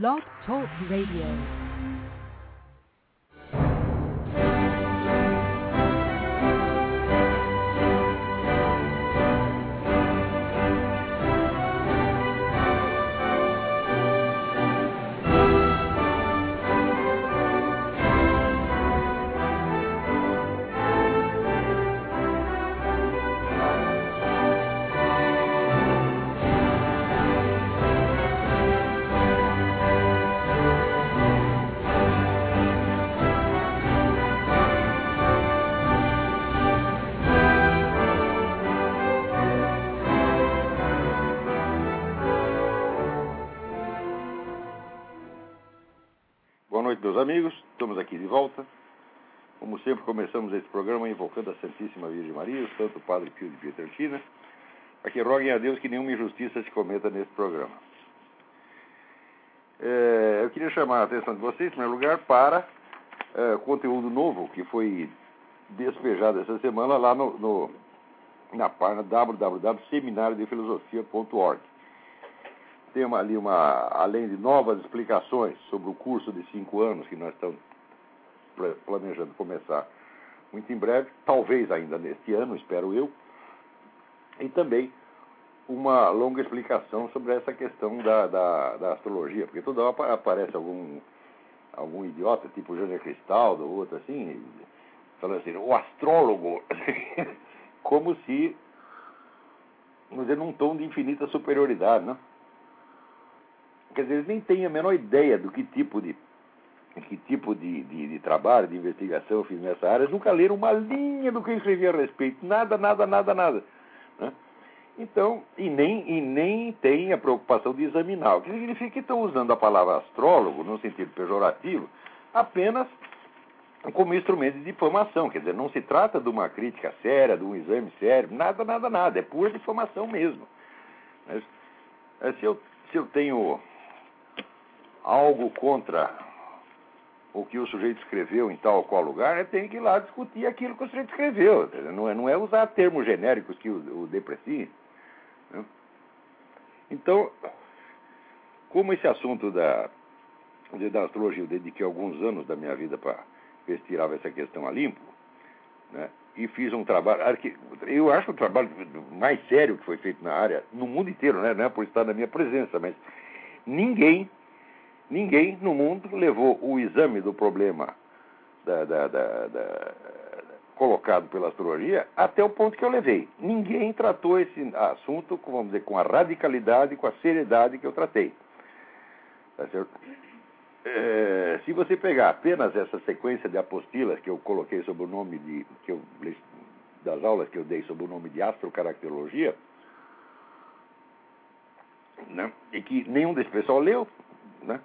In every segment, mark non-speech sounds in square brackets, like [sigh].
Blog Talk Radio. Amigos. Estamos aqui de volta. Como sempre, começamos esse programa invocando a Santíssima Virgem Maria, o Santo Padre Pio de Pietrelcina, para que roguem a Deus que nenhuma injustiça se cometa nesse programa. É, eu queria chamar a atenção de vocês, em primeiro lugar, para é, conteúdo novo que foi despejado essa semana lá no, no na página www.seminariodefilosofia.org tem uma, ali uma, além de novas explicações sobre o curso de cinco anos que nós estamos pla- planejando começar muito em breve, talvez ainda neste ano, espero eu, e também uma longa explicação sobre essa questão da, da, da astrologia, porque toda hora apa- aparece algum, algum idiota, tipo Jânio Cristaldo ou outro assim, falando assim, o astrólogo, [laughs] como se, vamos dizer, num tom de infinita superioridade, né? Quer dizer, eles nem têm a menor ideia do que tipo de que tipo de, de, de trabalho, de investigação eu fiz nessa área. Nunca leram uma linha do que eu escrevi a respeito. Nada, nada, nada, nada. né? Então, e nem, e nem tem a preocupação de examinar. O que significa que estão usando a palavra astrólogo, no sentido pejorativo, apenas como instrumento de difamação. Quer dizer, não se trata de uma crítica séria, de um exame sério, nada, nada, nada. É pura difamação mesmo. Mas, se eu, se eu tenho algo contra o que o sujeito escreveu em tal ou qual lugar, eu tenho que ir lá discutir aquilo que o sujeito escreveu. Não é, não é usar termos genéricos que o, o né? Então, como esse assunto da, da astrologia, eu dediquei alguns anos da minha vida para ver se tirava essa questão a limpo, né? e fiz um trabalho. Eu acho o trabalho mais sério que foi feito na área, no mundo inteiro, né? não é por estar na minha presença, mas ninguém, ninguém no mundo levou o exame do problema da- da- da- colocado pela astrologia até o ponto que eu levei. Ninguém tratou esse assunto, vamos dizer, com a radicalidade, com a seriedade que eu tratei. Tá certo? É, se você pegar apenas essa sequência de apostilas que eu coloquei sob o nome de que eu das aulas que eu dei sob o nome de astrocaracterologia, né? E que nenhum desse pessoal leu, né?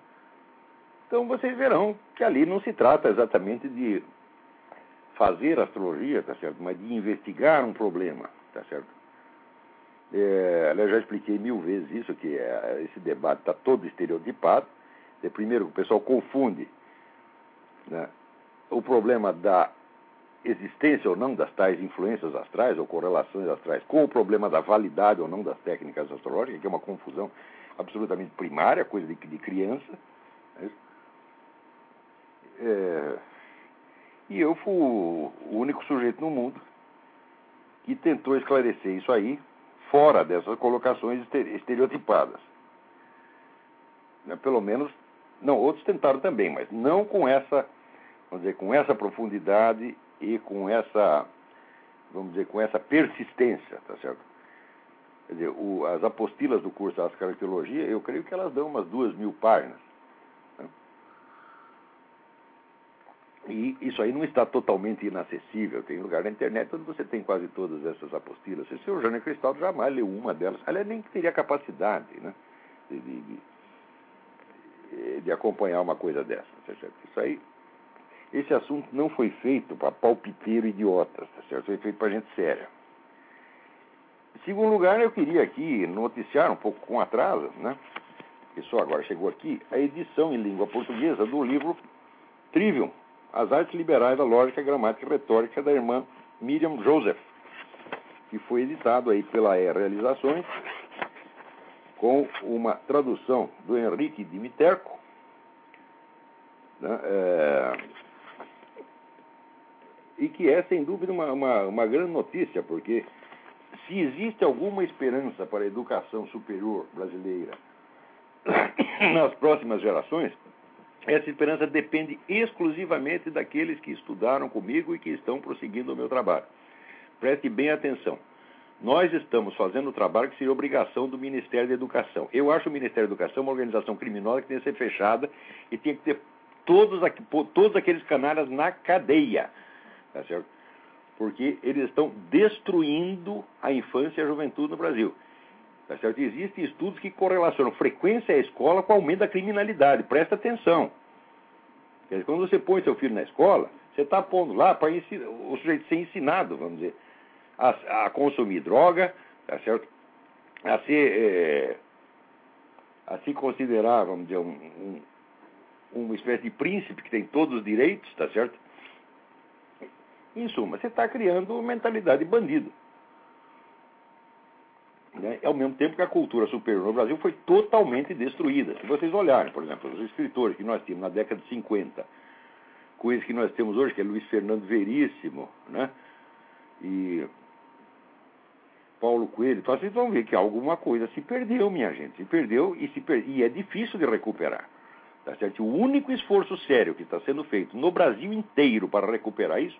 Então vocês verão que ali não se trata exatamente de fazer astrologia, tá certo? Mas de investigar um problema, tá certo? É, aliás, já expliquei mil vezes isso, que é, esse debate está todo estereotipado. É, primeiro, o pessoal confunde né, o problema da existência ou não das tais influências astrais ou correlações astrais com o problema da validade ou não das técnicas astrológicas, que é uma confusão absolutamente primária, coisa de, de criança. né? É, e eu fui o único sujeito no mundo que tentou esclarecer isso aí fora dessas colocações estere- estereotipadas. Né, Pelo menos, não, outros tentaram também, mas não com essa, vamos dizer, com essa profundidade e com essa, vamos dizer, com essa persistência, tá certo? Quer dizer, o- as apostilas do curso de Caracterologia, eu creio que elas dão umas duas mil páginas. E isso aí não está totalmente inacessível. Tem lugar na internet onde você tem quase todas essas apostilas. Esse o Jânio Cristaldo jamais leu uma delas. Aliás, nem teria capacidade né, de, de, de- acompanhar uma coisa dessa. tá? Isso aí, esse assunto não foi feito para palpiteiro idiotas, tá certo? Foi feito para gente séria. Em segundo lugar, eu queria aqui noticiar um pouco com atraso, né? Que só agora chegou aqui, a edição em língua portuguesa do livro Trivium, As Artes Liberais da Lógica, Gramática e Retórica, da irmã Miriam Joseph, que foi editado aí pela E Realizações com uma tradução do Henrique Dimiterco, né, é, e que é, sem dúvida, uma, uma, uma grande notícia, porque se existe alguma esperança para a educação superior brasileira nas próximas gerações, essa esperança depende exclusivamente daqueles que estudaram comigo e que estão prosseguindo o meu trabalho. Preste bem atenção. Nós estamos fazendo o trabalho que seria obrigação do Ministério da Educação. Eu acho o Ministério da Educação uma organização criminosa que tem que ser fechada e tem que ter todos, todos aqueles canalhas na cadeia. Tá certo? Porque eles estão destruindo a infância e a juventude no Brasil. Tá certo? Existem estudos que correlacionam frequência à escola com aumento da criminalidade. Presta atenção. Dizer, quando você põe seu filho na escola, você está pondo lá para o sujeito ser ensinado, vamos dizer, a, a consumir droga, tá certo? a ser é, a se considerar, vamos dizer, um, um, uma espécie de príncipe que tem todos os direitos, tá certo? Em suma, você está criando mentalidade de bandido. Né? Ao mesmo tempo que a cultura superior no Brasil foi totalmente destruída. Se vocês olharem, por exemplo, os escritores que nós tínhamos na década de 50, com esse que nós temos hoje, que é Luiz Fernando Veríssimo, né? E Paulo Coelho, então vocês vão ver que alguma coisa se perdeu, minha gente. Se perdeu e, se per... e é difícil de recuperar. Tá certo? O único esforço sério que está sendo feito no Brasil inteiro para recuperar isso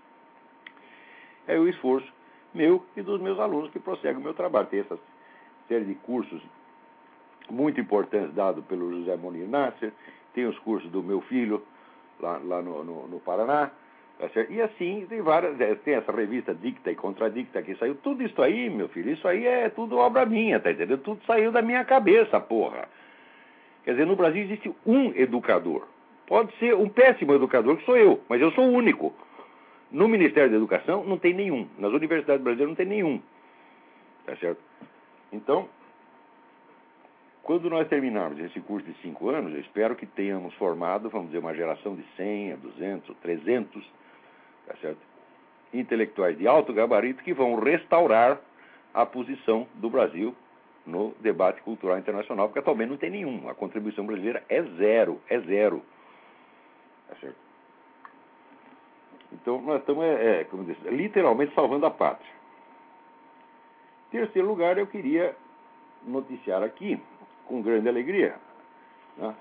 é o esforço meu e dos meus alunos que prosseguem o meu trabalho. Tem essa série de cursos muito importantes dados pelo José Monir Nasser, tem os cursos do meu filho lá, lá no, no, no Paraná, tá e assim tem várias, é, tem essa revista Dicta e Contradicta que saiu, tudo isso aí, meu filho, isso aí é tudo obra minha, tá entendendo? Tudo saiu da minha cabeça, porra. Quer dizer, no Brasil existe um educador. Pode ser um péssimo educador, que sou eu, mas eu sou o único. No Ministério da Educação não tem nenhum. Nas universidades brasileiras não tem nenhum. Tá certo? Então, quando nós terminarmos esse curso de cinco anos, eu espero que tenhamos formado, vamos dizer, uma geração de 100, 200, 300, tá certo? intelectuais de alto gabarito que vão restaurar a posição do Brasil no debate cultural internacional, porque atualmente não tem nenhum. A contribuição brasileira é zero, é zero. Tá certo? Então, nós estamos, é, é, disse, literalmente salvando a pátria. Terceiro lugar, eu queria noticiar aqui, com grande alegria, né,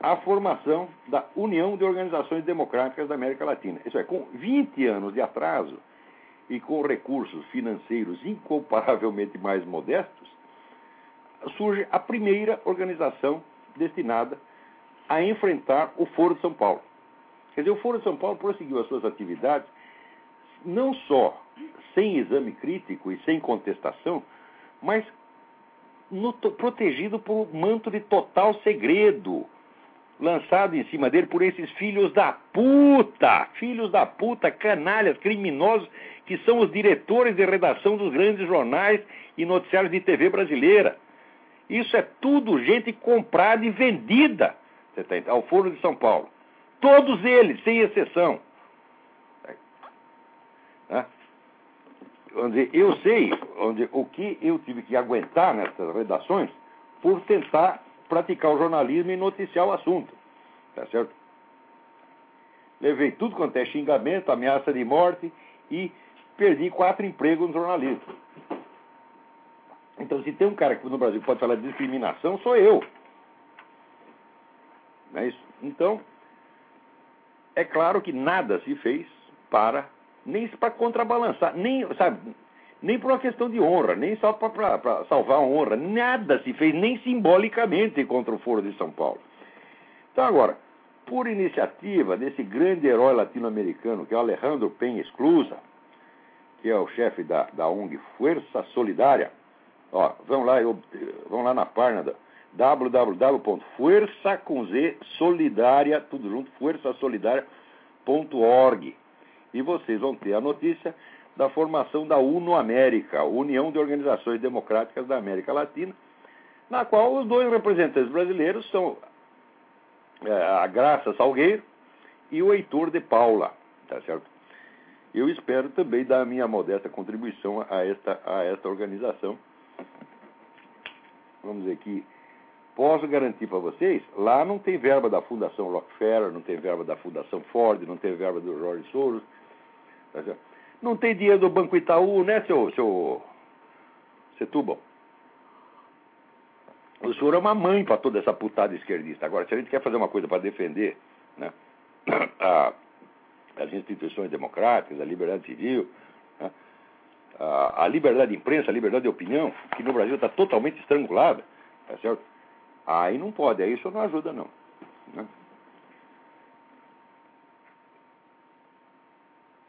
a formação da União de Organizações Democráticas da América Latina. Isso é, com 20 anos de atraso e com recursos financeiros incomparavelmente mais modestos, surge a primeira organização destinada a enfrentar o Foro de São Paulo. Quer dizer, o Foro de São Paulo prosseguiu as suas atividades não só sem exame crítico e sem contestação, mas no, protegido por um manto de total segredo, lançado em cima dele por esses filhos da puta, filhos da puta, canalhas, criminosos, que são os diretores de redação dos grandes jornais e noticiários de TV brasileira. Isso é tudo gente comprada e vendida tá ao Foro de São Paulo. Todos eles, sem exceção. Onde eu sei onde, o que eu tive que aguentar nessas redações por tentar praticar o jornalismo e noticiar o assunto. Tá certo? Levei tudo quanto é xingamento, ameaça de morte e perdi quatro empregos no jornalismo. Então, se tem um cara que no Brasil pode falar de discriminação, sou eu. Não é isso? Então, é claro que nada se fez para, nem para contrabalançar, nem, sabe, nem por uma questão de honra, nem só para salvar a honra, nada se fez, nem simbolicamente contra o Foro de São Paulo. Então, agora, por iniciativa desse grande herói latino-americano, que é o Alejandro Penha Esclusa, que é o chefe da, da ONG Força Solidária, ó, vão lá, eu, vão lá na página da www.força com Z solidária, tudo junto, forçasolidária.org. E vocês vão ter a notícia da formação da UNO América, União de Organizações Democráticas da América Latina, na qual os dois representantes brasileiros são é, a Graça Salgueiro e o Heitor de Paula, tá certo? Eu espero também dar a minha modesta contribuição a esta, a esta organização vamos dizer que posso garantir para vocês, lá não tem verba da Fundação Rockefeller, não tem verba da Fundação Ford, não tem verba do George Soros, não tem dinheiro do Banco Itaú, né, seu, seu Setúbal? O senhor é uma mãe para toda essa putada esquerdista. Agora, se a gente quer fazer uma coisa para defender né, a, as instituições democráticas, a liberdade civil, né, a, a, liberdade de imprensa, a liberdade de opinião, que no Brasil está totalmente estrangulada, tá certo? Aí não pode, aí isso não ajuda, não. Né?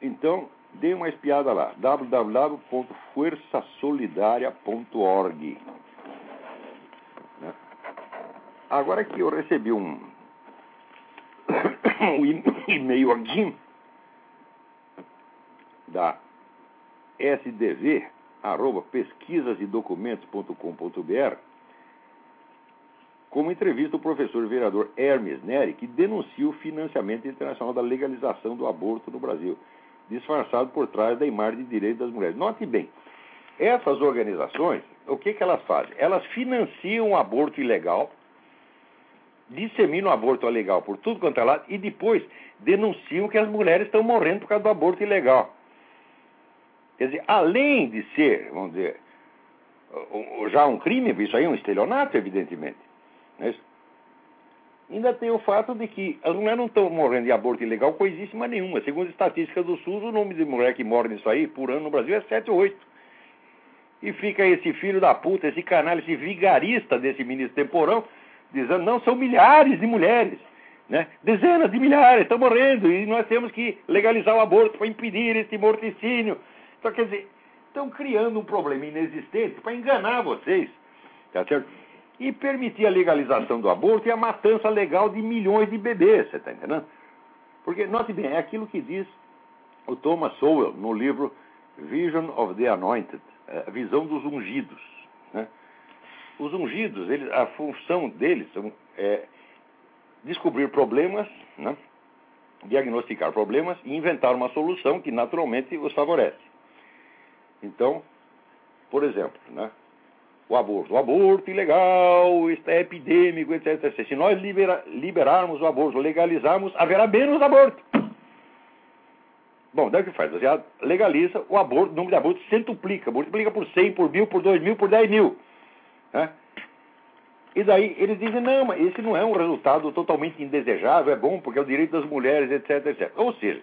Então, dê uma espiada lá, www.forçasolidaria.org. Né? Agora que eu recebi um, [coughs] um [coughs] e-mail aqui da sdv, arroba pesquisasedocumentos.com.br, como entrevista o professor e vereador Hermes Neri, que denuncia o financiamento internacional da legalização do aborto no Brasil disfarçado por trás da imagem de direito das mulheres. Note bem, essas organizações, o que, que elas fazem? Elas financiam o aborto ilegal, disseminam o aborto ilegal por tudo quanto é lado e depois denunciam que as mulheres estão morrendo por causa do aborto ilegal. Quer dizer, além de ser, vamos dizer, já um crime, isso aí é um estelionato, evidentemente. É isso? Ainda tem o fato de que as mulheres não estão morrendo de aborto ilegal coisíssima nenhuma. Segundo estatísticas do SUS, o número de mulher que morre nisso aí por ano no Brasil é 7 ou 8. E fica esse filho da puta, esse canal, esse vigarista desse ministro temporão, dizendo, não, são milhares de mulheres, né? dezenas de milhares estão morrendo e nós temos que legalizar o aborto para impedir esse morticínio. Então, quer dizer, estão criando um problema inexistente para enganar vocês, tá certo? E permitir a legalização do aborto e a matança legal de milhões de bebês, você está entendendo? Porque, note bem, é aquilo que diz o Thomas Sowell no livro Vision of the Anointed, a visão dos ungidos. Né? Os ungidos, eles, a função deles é descobrir problemas, né? diagnosticar problemas e inventar uma solução que naturalmente os favorece. Então, por exemplo, né? O aborto. O aborto ilegal, é epidêmico, etc, etc. Se nós libera, liberarmos o aborto, legalizarmos, haverá menos aborto. Bom, daí o que faz? Você legaliza o aborto, o número de abortos centuplica, multiplica por 100, por mil, por 2 mil, por 10 mil. Né? E daí eles dizem, não, mas esse não é um resultado totalmente indesejável, é bom porque é o direito das mulheres, etc, etc. Ou seja,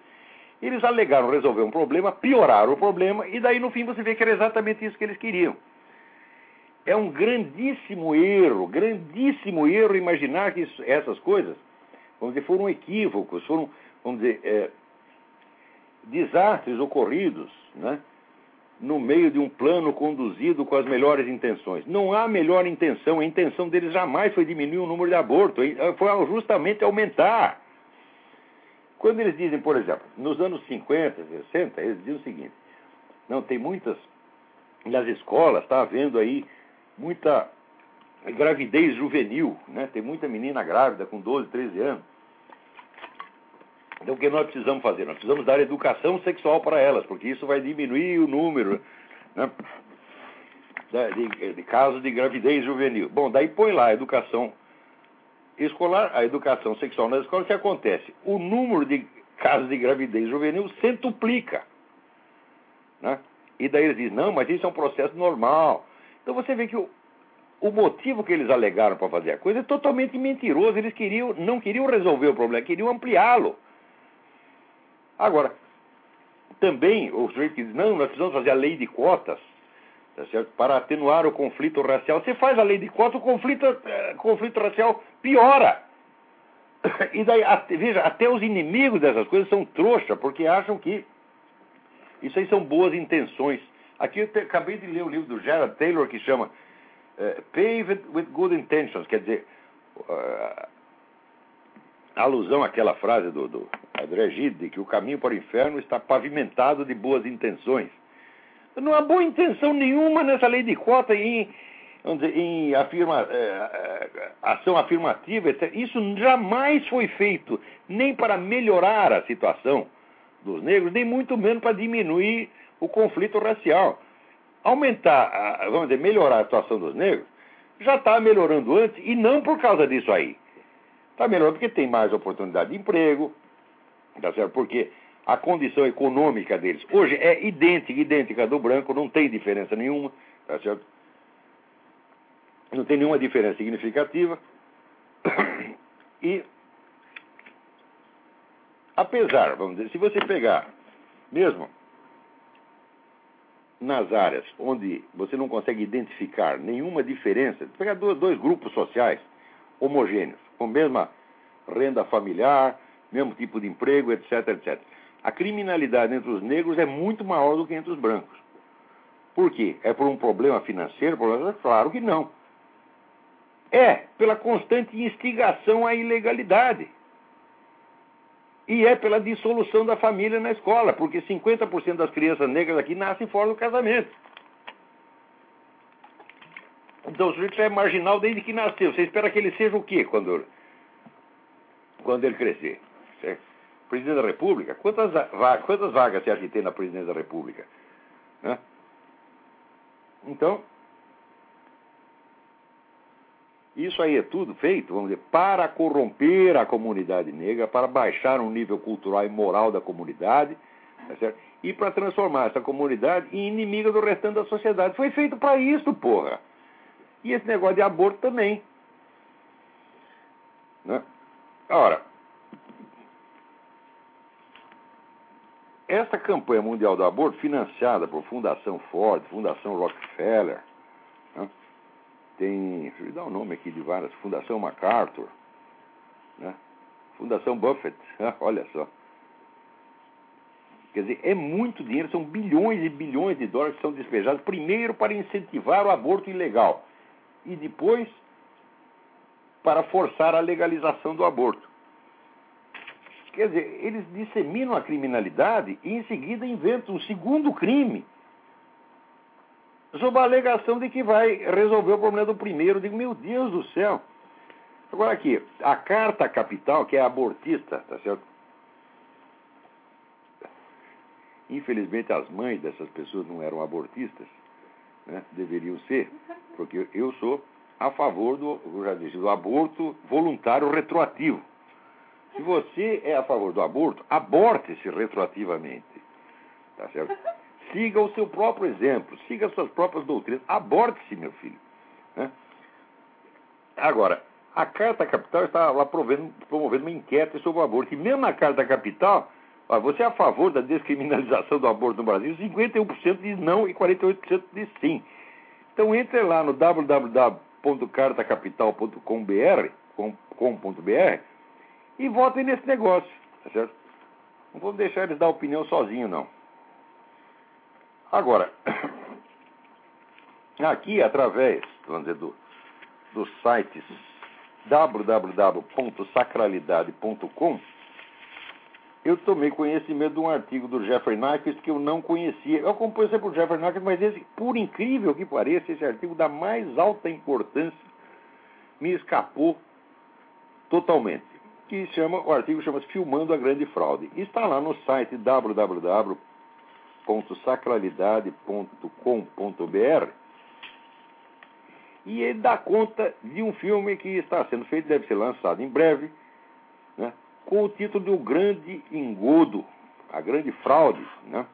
eles alegaram resolver um problema, pioraram o problema, e daí no fim você vê que era exatamente isso que eles queriam. É um grandíssimo erro, grandíssimo erro imaginar que isso, essas coisas, vamos dizer, foram equívocos, foram, vamos dizer, é, desastres ocorridos, né? no meio de um plano conduzido com as melhores intenções. Não há melhor intenção, a intenção deles jamais foi diminuir o número de abortos, foi justamente aumentar. Quando eles dizem, por exemplo, nos anos 50, 60, eles dizem o seguinte: não, tem muitas, nas escolas, está havendo aí muita gravidez juvenil, né? Tem muita menina grávida com 12, 13 anos. Então o que nós precisamos fazer? Nós precisamos dar educação sexual para elas, porque isso vai diminuir o número né? de, de casos de gravidez juvenil. Bom, daí põe lá a educação escolar, a educação sexual na escola, o que acontece? O número de casos de gravidez juvenil centuplica. Né? E daí eles dizem, não, mas isso é um processo normal. Então você vê que o, o motivo que eles alegaram para fazer a coisa é totalmente mentiroso. Eles queriam, não queriam resolver o problema, queriam ampliá-lo. Agora, também o sujeito diz, não, nós precisamos fazer a lei de cotas, tá certo? para atenuar o conflito racial. Você faz a lei de cotas, o conflito, uh, conflito racial piora. E daí, até, veja, até os inimigos dessas coisas são trouxa, porque acham que isso aí são boas intenções. Aqui eu te, acabei de ler o livro do Gerard Taylor que chama uh, Paved with Good Intentions, quer dizer, uh, alusão àquela frase do, do André Gide, que o caminho para o inferno está pavimentado de boas intenções. Não há boa intenção nenhuma nessa lei de cota em, dizer, em afirma, é, ação afirmativa, etc. Isso jamais foi feito nem para melhorar a situação dos negros, nem muito menos para diminuir o conflito racial. Aumentar, vamos dizer, melhorar a situação dos negros, já está melhorando antes e não por causa disso aí. Está melhorando porque tem mais oportunidade de emprego, tá certo? Porque a condição econômica deles hoje é idêntica, idêntica do branco, não tem diferença nenhuma, tá certo? Não tem nenhuma diferença significativa. E apesar, vamos dizer, se você pegar mesmo nas áreas onde você não consegue identificar nenhuma diferença, pegar dois, dois grupos sociais homogêneos, com mesma renda familiar, mesmo tipo de emprego, etc, etc. A criminalidade entre os negros é muito maior do que entre os brancos. Por quê? É por um problema financeiro? Claro que não. É pela constante instigação à ilegalidade. E é pela dissolução da família na escola, porque 50% das crianças negras aqui nascem fora do casamento. Então o sujeito é marginal desde que nasceu. Você espera que ele seja o quê quando, quando ele crescer? Certo? Presidente da República? Quantas, vagas, quantas vagas você acha que tem na presidência da República? Né? Então, isso aí é tudo feito, vamos dizer, para corromper a comunidade negra, para baixar o nível cultural e moral da comunidade, tá e para transformar essa comunidade em inimiga do restante da sociedade. Foi feito para isso, porra. E esse negócio de aborto também. Né? Ora, essa campanha mundial do aborto, financiada por Fundação Ford, Fundação Rockefeller, né? Tem, deixa eu dar o um nome aqui de várias, Fundação MacArthur, né? Fundação Buffett, [laughs] olha só. Quer dizer, é muito dinheiro, são bilhões e bilhões de dólares que são despejados, primeiro para incentivar o aborto ilegal e depois para forçar a legalização do aborto. Quer dizer, eles disseminam a criminalidade e em seguida inventam um segundo crime sob a alegação de que vai resolver o problema do primeiro. Eu digo, meu Deus do céu. Agora aqui, a carta capital, que é abortista, tá certo? Infelizmente as mães dessas pessoas não eram abortistas, né? deveriam ser, porque eu sou a favor do, já disse, do aborto voluntário retroativo. Se você é a favor do aborto, aborte-se retroativamente. Tá certo? Siga o seu próprio exemplo, siga as suas próprias doutrinas. Aborte-se, meu filho. Né? Agora, a Carta Capital está lá promovendo, promovendo uma enquete sobre o aborto. E mesmo na Carta Capital, você é a favor da descriminalização do aborto no Brasil? 51% diz não e 48% diz sim. Então entre lá no www.cartacapital.com.br e votem nesse negócio, tá certo? Não vamos deixar eles dar opinião sozinho, não. Agora, [clears throat] aqui através, vamos dizer, do, dos sites www.sacralidade.com, eu tomei conhecimento de um artigo do Jeffrey Nyquist que eu não conhecia. Eu acompanho sempre o Jeffrey Nyquist, mas esse, por incrível que pareça, esse artigo da mais alta importância me escapou totalmente. Que chama, o artigo chama-se Filmando a Grande Fraude. Está lá no site www www.sacralidade.com.br e ele dá conta de um filme que está sendo feito, deve ser lançado em breve, né, com o título de O Grande Engodo, a Grande Fraude, né,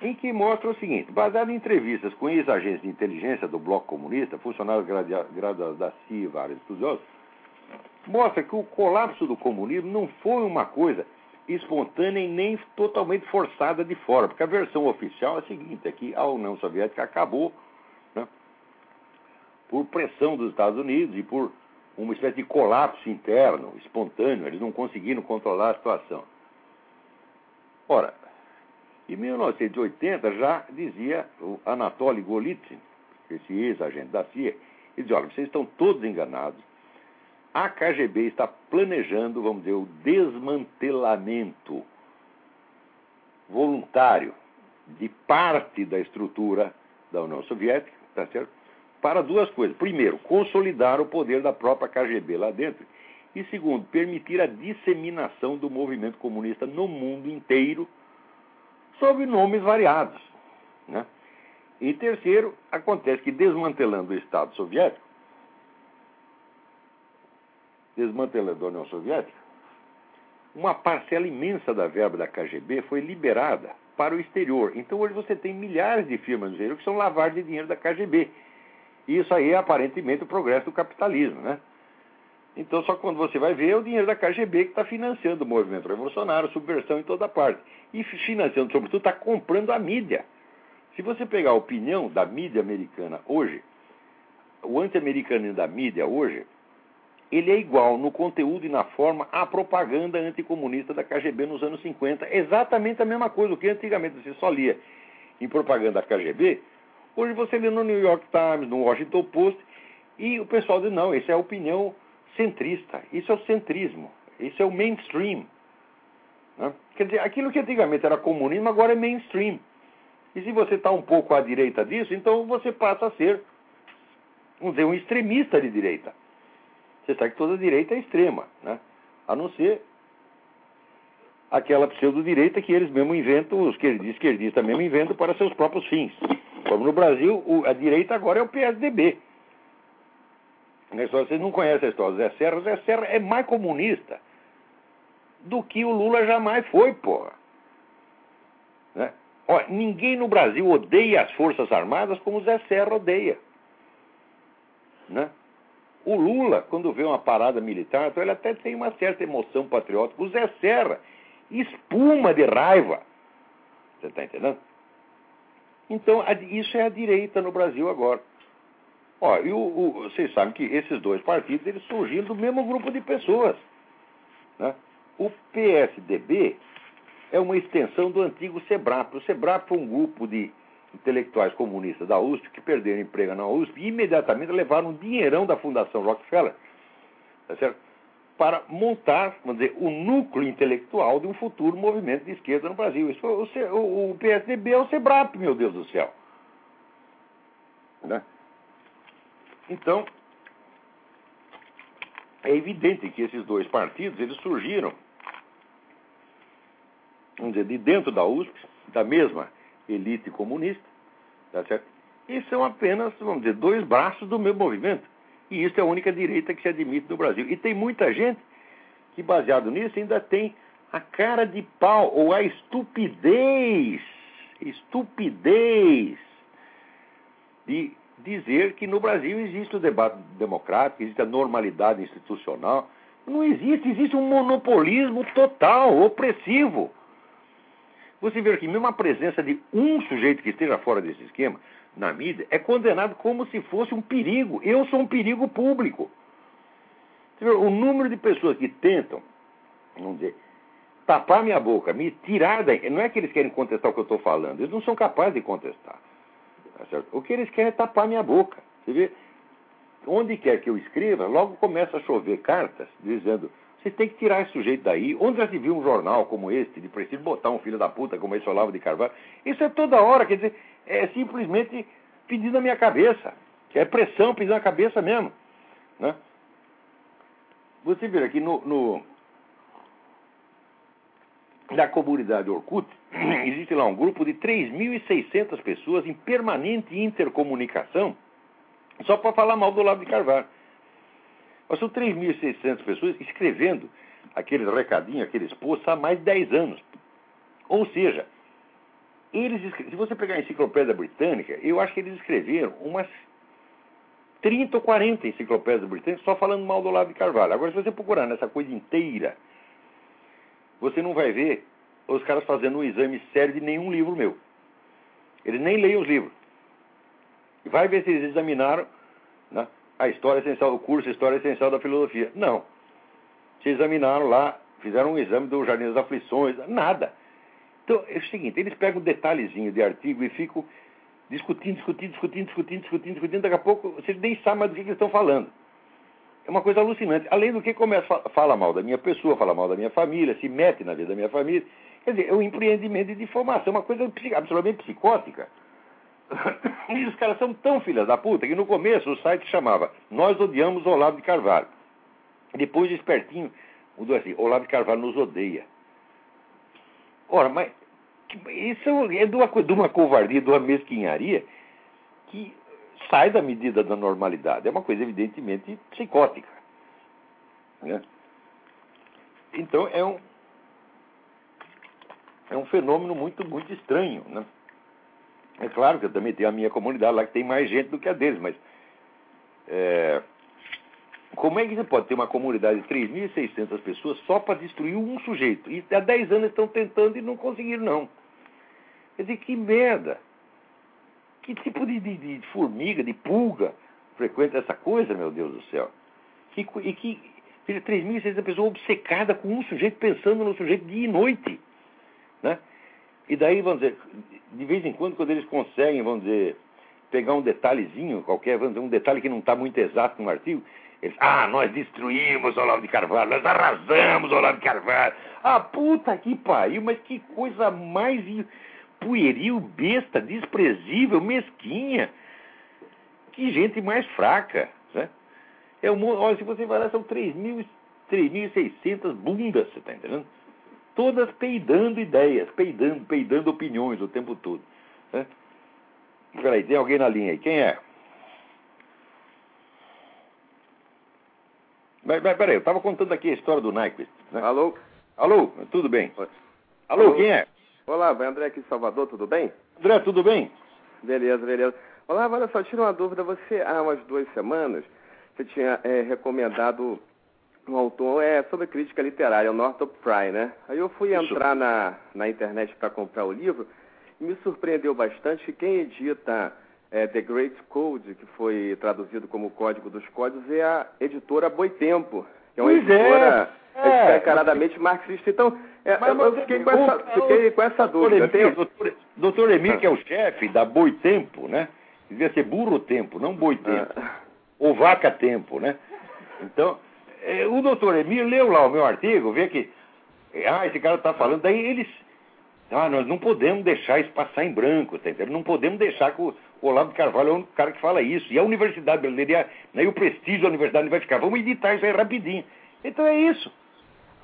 em que mostra o seguinte, baseado em entrevistas com ex-agentes de inteligência do Bloco Comunista, funcionários graduados da CIA vários estudiosos, mostra que o colapso do comunismo não foi uma coisa espontânea e nem totalmente forçada de fora, porque a versão oficial é a seguinte, é que a União Soviética acabou né, por pressão dos Estados Unidos e por uma espécie de colapso interno, espontâneo, eles não conseguiram controlar a situação. Ora, em 1980 já dizia o Anatoly Golitsyn, esse ex-agente da CIA, ele dizia, olha, vocês estão todos enganados, a KGB está planejando, vamos dizer, o desmantelamento voluntário de parte da estrutura da União Soviética, tá certo? Para duas coisas. Primeiro, consolidar o poder da própria KGB lá dentro. E segundo, permitir a disseminação do movimento comunista no mundo inteiro sob nomes variados. Né? E terceiro, acontece que desmantelando o Estado soviético, desmantelando a União Soviética, uma parcela imensa da verba da KGB foi liberada para o exterior. Então hoje você tem milhares de firmas no exterior que são lavagem de dinheiro da KGB. E isso aí é aparentemente o progresso do capitalismo, né? Então, só quando você vai ver, é o dinheiro da KGB que está financiando o movimento revolucionário, subversão em toda parte. E financiando, sobretudo, está comprando a mídia. Se você pegar a opinião da mídia americana hoje, o anti-americanismo da mídia hoje, ele é igual no conteúdo e na forma à propaganda anticomunista da KGB nos anos 50. Exatamente a mesma coisa. Que antigamente você só lia em propaganda da KGB, hoje você lê no New York Times, no Washington Post, e o pessoal diz: não, isso é a opinião centrista, isso é o centrismo, isso é o mainstream. Né? Quer dizer, aquilo que antigamente era comunismo agora é mainstream. E se você está um pouco à direita disso, então você passa a ser, vamos dizer, um extremista de direita. Você sabe que toda direita é extrema, né? a não ser aquela pseudo-direita que eles mesmo inventam, os esquerdistas mesmo inventam para seus próprios fins. Como no Brasil, a direita agora é o PSDB. Vocês não conhecem a história do Zé Serra. O Zé Serra é mais comunista do que o Lula jamais foi, porra. Né? Olha, ninguém no Brasil odeia as Forças Armadas como o Zé Serra odeia. Né? O Lula, quando vê uma parada militar, então ele até tem uma certa emoção patriótica. O Zé Serra espuma de raiva. Você está entendendo? Então, isso é a direita no Brasil agora. Ó, e o, o, vocês sabem que esses dois partidos eles surgiram do mesmo grupo de pessoas. Né? O PSDB é uma extensão do antigo SEBRAP. O SEBRAP foi um grupo de intelectuais comunistas da USP que perderam emprego na USP e imediatamente levaram um dinheirão da Fundação Rockefeller tá para montar, vamos dizer, o núcleo intelectual de um futuro movimento de esquerda no Brasil. Isso foi, o, o, PSDB é o SEBRAP, meu Deus do céu. Né? Então, é evidente que esses dois partidos eles surgiram, vamos dizer, de dentro da USP, da mesma elite comunista, tá certo? E são apenas, vamos dizer, dois braços do meu movimento. E isso é a única direita que se admite no Brasil. E tem muita gente que, baseado nisso, ainda tem a cara de pau ou a estupidez, estupidez de dizer que no Brasil existe o debate democrático, existe a normalidade institucional. Não existe, existe um monopolismo total, opressivo. Você vê que mesmo a presença de um sujeito que esteja fora desse esquema na mídia é condenado como se fosse um perigo. Eu sou um perigo público. Vê, o número de pessoas que tentam, vamos dizer, tapar minha boca, me tirar da. Não é que eles querem contestar o que eu estou falando, eles não são capazes de contestar. Tá o que eles querem é tapar minha boca. Você vê? Onde quer que eu escreva, logo começa a chover cartas dizendo você tem que tirar esse sujeito daí. Onde já se viu um jornal como este, de preciso botar um filho da puta como esse Olavo de Carvalho? Isso é toda hora, quer dizer, é simplesmente pedindo a minha cabeça. É pressão pedindo a cabeça mesmo. Né? Você vê aqui no, no, na comunidade Orkut, [clears throat] existe lá um grupo de 3.600 pessoas em permanente intercomunicação só para falar mal do Olavo de Carvalho. Mas são 3.600 pessoas escrevendo aqueles recadinhos, aqueles posts há mais de 10 anos. Ou seja, eles, se você pegar a enciclopédia britânica, eu acho que eles escreveram umas 30 ou 40 enciclopédias britânicas só falando mal do Olavo de Carvalho. Agora, se você procurar nessa coisa inteira, você não vai ver os caras fazendo um exame sério de nenhum livro meu. Eles nem leem os livros. Vai ver se eles examinaram né, a história essencial, o curso História Essencial da Filosofia. Não. Se examinaram lá, fizeram um exame do Jardim das Aflições, nada. Então, é o seguinte, eles pegam um detalhezinho de artigo e ficam discutindo, discutindo, discutindo, discutindo, discutindo, discutindo, daqui a pouco você nem sabe mais do que, eles estão falando. É uma coisa alucinante. Além do que começa a falar mal da minha pessoa, fala mal da minha família, se mete na vida da minha família. Quer dizer, é um empreendimento de difamação, uma coisa absolutamente psicótica. [laughs] E os caras são tão filhas da puta que no começo o site chamava Nós odiamos Olavo de Carvalho. Depois, espertinho, mudou assim: Olavo de Carvalho nos odeia. Ora, mas isso é de uma, de uma covardia, de uma mesquinharia, que sai da medida da normalidade. É uma coisa evidentemente psicótica. Né? Então é um, é um fenômeno muito, muito estranho. Né? É claro que eu também tenho a minha comunidade lá que tem mais gente do que a deles, mas é, como é que você pode ter uma comunidade de 3.600 pessoas só para destruir um sujeito? E há 10 anos estão tentando e não conseguiram, não. Quer dizer, que merda! Que tipo de, de, de formiga, de pulga frequenta essa coisa, meu Deus do céu? Que, e que 3.600 pessoas obcecadas com um sujeito, pensando no sujeito dia e noite. Né? E daí, vamos dizer, de vez em quando, quando eles conseguem, vamos dizer, pegar um detalhezinho qualquer, vamos dizer, um detalhe que não está muito exato no artigo, eles, ah, nós destruímos Olavo de Carvalho, nós arrasamos Olavo de Carvalho. Ah, puta que pariu, mas que coisa mais pueril, besta, desprezível, mesquinha. Que gente mais fraca. Né? É um, olha, se você vai lá, são 3.600 bundas, você está entendendo? Todas peidando ideias, peidando, peidando opiniões o tempo todo. Né? Peraí, tem alguém na linha aí. Quem é? Mas, mas peraí, eu estava contando aqui a história do Nyquist. Né? Alô? Alô, tudo bem? Alô, Alô, quem é? Olá, André aqui de Salvador, tudo bem? André, tudo bem? Beleza, beleza. Olá, olha só, tira uma dúvida. Você, há umas duas semanas, você tinha é, recomendado um autor é, sobre crítica literária, o Northrop Frye, né? Aí eu fui Isso. entrar na, na internet para comprar o livro e me surpreendeu bastante que quem edita é, The Great Code, que foi traduzido como Código dos Códigos, é a editora Boitempo, que é uma pois é. editora é. escancaradamente marxista. Então, é, mas, eu fiquei, com essa, fiquei com essa dúvida. Doutor, doutor Emir, que é o chefe da Boitempo, né? Devia ser burro tempo, não Boitempo. Ah. Ou vaca tempo, né? Então, é, o doutor Emir leu lá o meu artigo, vê que. Ah, esse cara está falando. Daí eles. Ah, nós não podemos deixar isso passar em branco, tá entendendo? Não podemos deixar que o Olavo de Carvalho é o cara que fala isso. E a Universidade Brasileira, né, e o prestígio da Universidade vai ficar. Vamos editar isso aí rapidinho. Então é isso.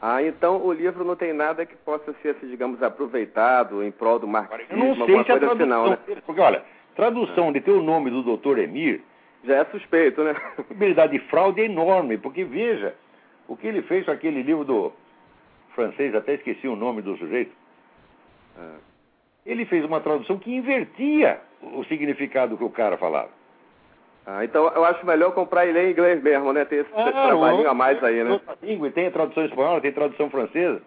Ah, então o livro não tem nada que possa ser, assim, digamos, aproveitado em prol do marxismo, Eu não sei se a assim, não, né? Porque, olha, tradução de ter o nome do doutor Emir... Já é suspeito, né? [laughs] A probabilidade de fraude é enorme, porque, veja, o que ele fez com aquele livro do francês, até esqueci o nome do sujeito. Ah. Ele fez uma tradução que invertia o significado que o cara falava. Ah, então eu acho melhor comprar ele em inglês mesmo, né? Ter esse ah, trabalhinho a mais aí, né? Língua, tem a tradução espanhola, tem tradução francesa.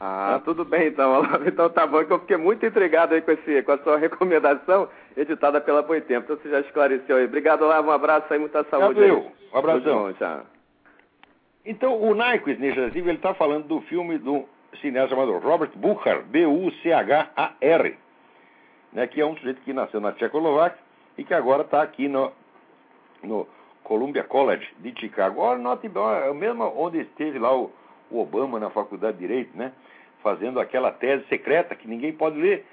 Ah, tudo bem então. [laughs] Então tá bom, que eu fiquei muito intrigado aí com, esse, com a sua recomendação editada pela Boitempo. Então você já esclareceu aí. Obrigado, lá, um abraço aí, muita saúde. Valeu, um abração. Bom, Então, o Nyquist, nesse ele está falando do filme do cineasta chamado Robert Buchar, B-U-C-H-A-R, né, que é um sujeito que nasceu na Tchecoslováquia e que agora está aqui no, no Columbia College de Chicago. Olha, note, o mesmo onde esteve lá o, o, Obama na Faculdade de Direito, né? Fazendo aquela tese secreta que ninguém pode ler?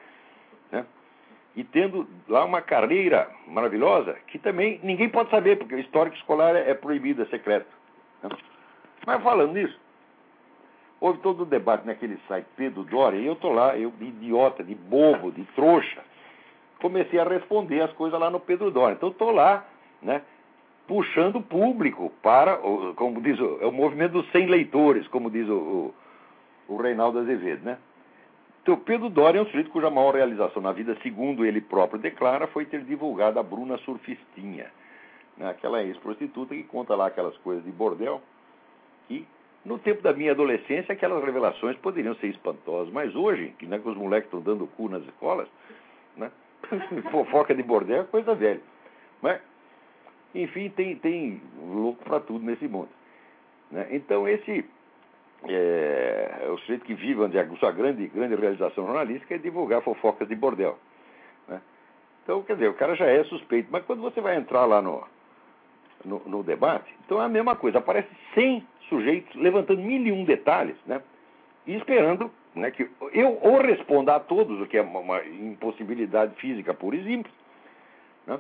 E tendo lá uma carreira maravilhosa que também ninguém pode saber, porque o histórico escolar é, proibido, é secreto. Mas falando nisso, houve todo o debate naquele site Pedro Doria, e eu tô lá, eu de idiota, de bobo, de trouxa, comecei a responder as coisas lá no Pedro Doria. Então estou lá, né? puxando o público para, como diz o, é o movimento dos 100 leitores, como diz o, o, o Reinaldo Azevedo, né? Então, Pedro Doria é um sujeito cuja maior realização na vida, segundo ele próprio declara, foi ter divulgado a Bruna Surfistinha, né? aquela ex-prostituta que conta lá aquelas coisas de bordel. E, no tempo da minha adolescência, aquelas revelações poderiam ser espantosas, mas hoje, que, né, que os moleques estão dando cu nas escolas, né? [laughs] fofoca de bordel é coisa velha. Mas, enfim, tem, tem louco para tudo nesse mundo. Né? Então, esse é, o sujeito que vive onde a sua grande, grande realização jornalística é divulgar fofocas de bordel. Né? Então, quer dizer, o cara já é suspeito. Mas quando você vai entrar lá no, no, no debate, então é a mesma coisa. Aparece 100 sujeitos levantando mil e um detalhes, né? E esperando né, que eu ou responda a todos, o que é uma, uma impossibilidade física pura e simples, né?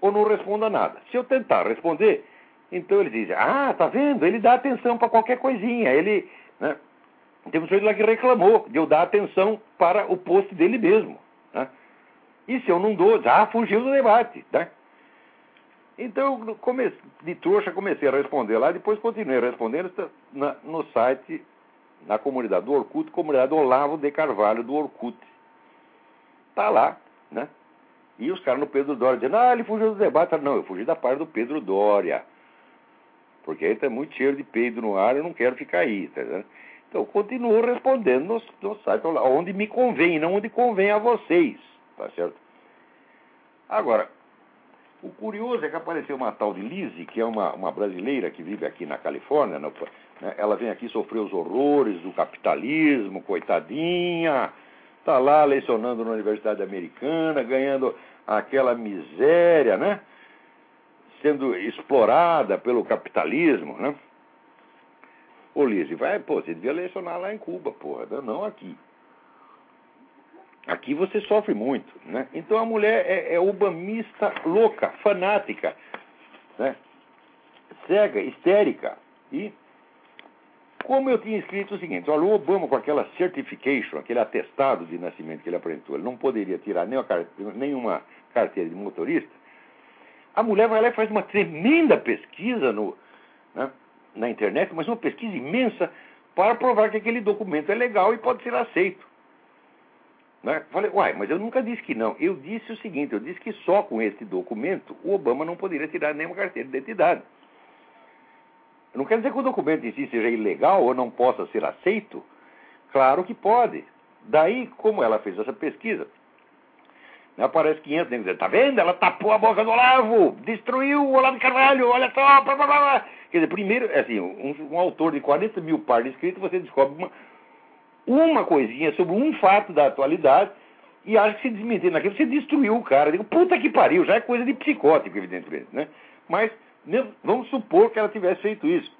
ou não responda nada. Se eu tentar responder, então ele diz: Ah, tá vendo? Ele dá atenção para qualquer coisinha. Ele. Né? Tem um sujeito lá que reclamou de eu dar atenção para o post dele mesmo. Né? E se eu não dou, já fugiu do debate, tá? Então, de trouxa, comecei a responder lá, depois continuei respondendo na, no site, na comunidade do Orkut, comunidade Olavo de Carvalho do Orkut. Tá lá, né? E os caras no Pedro Dória dizendo, ah, ele fugiu do debate. Não, eu fugi da parte do Pedro Dória. Porque aí tá muito cheiro de peido no ar, eu não quero ficar aí, tá vendo? Então, continuo respondendo no, no site, onde me convém, não onde convém a vocês, tá certo? Agora, o curioso é que apareceu uma tal de Lizzie, que é uma, uma brasileira que vive aqui na Califórnia. No, né, ela vem aqui sofrer os horrores do capitalismo, coitadinha. Está lá lecionando na Universidade Americana, ganhando aquela miséria, né? Sendo explorada pelo capitalismo, né? Ô, Lizzie, vai, pô, você devia lecionar lá em Cuba, porra, não aqui. Aqui você sofre muito, né? Então a mulher é, é ubamista louca, fanática, né? cega, histérica. E como eu tinha escrito o seguinte, olha, o Obama com aquela certification, aquele atestado de nascimento que ele apresentou, ele não poderia tirar nenhuma carteira de motorista, a mulher vai lá e faz uma tremenda pesquisa no, né, na internet, mas uma pesquisa imensa para provar que aquele documento é legal e pode ser aceito. Né? Falei, uai, mas eu nunca disse que não. Eu disse o seguinte: eu disse que só com esse documento o Obama não poderia tirar nenhuma carteira de identidade. Não quer dizer que o documento em si seja ilegal ou não possa ser aceito. Claro que pode. Daí, como ela fez essa pesquisa, aparece 500 negros tá vendo? Ela tapou a boca do Olavo, destruiu o Olavo de Carvalho, olha só, blá, blá, blá. Quer dizer, primeiro, é assim, um, um autor de 40 mil páginas de escrito, você descobre uma, uma coisinha sobre um fato da atualidade e acha que se desmentir naquilo, você destruiu o cara. Digo, puta que pariu, já é coisa de psicótico, evidentemente, né? Mas vamos supor que ela tivesse feito isso.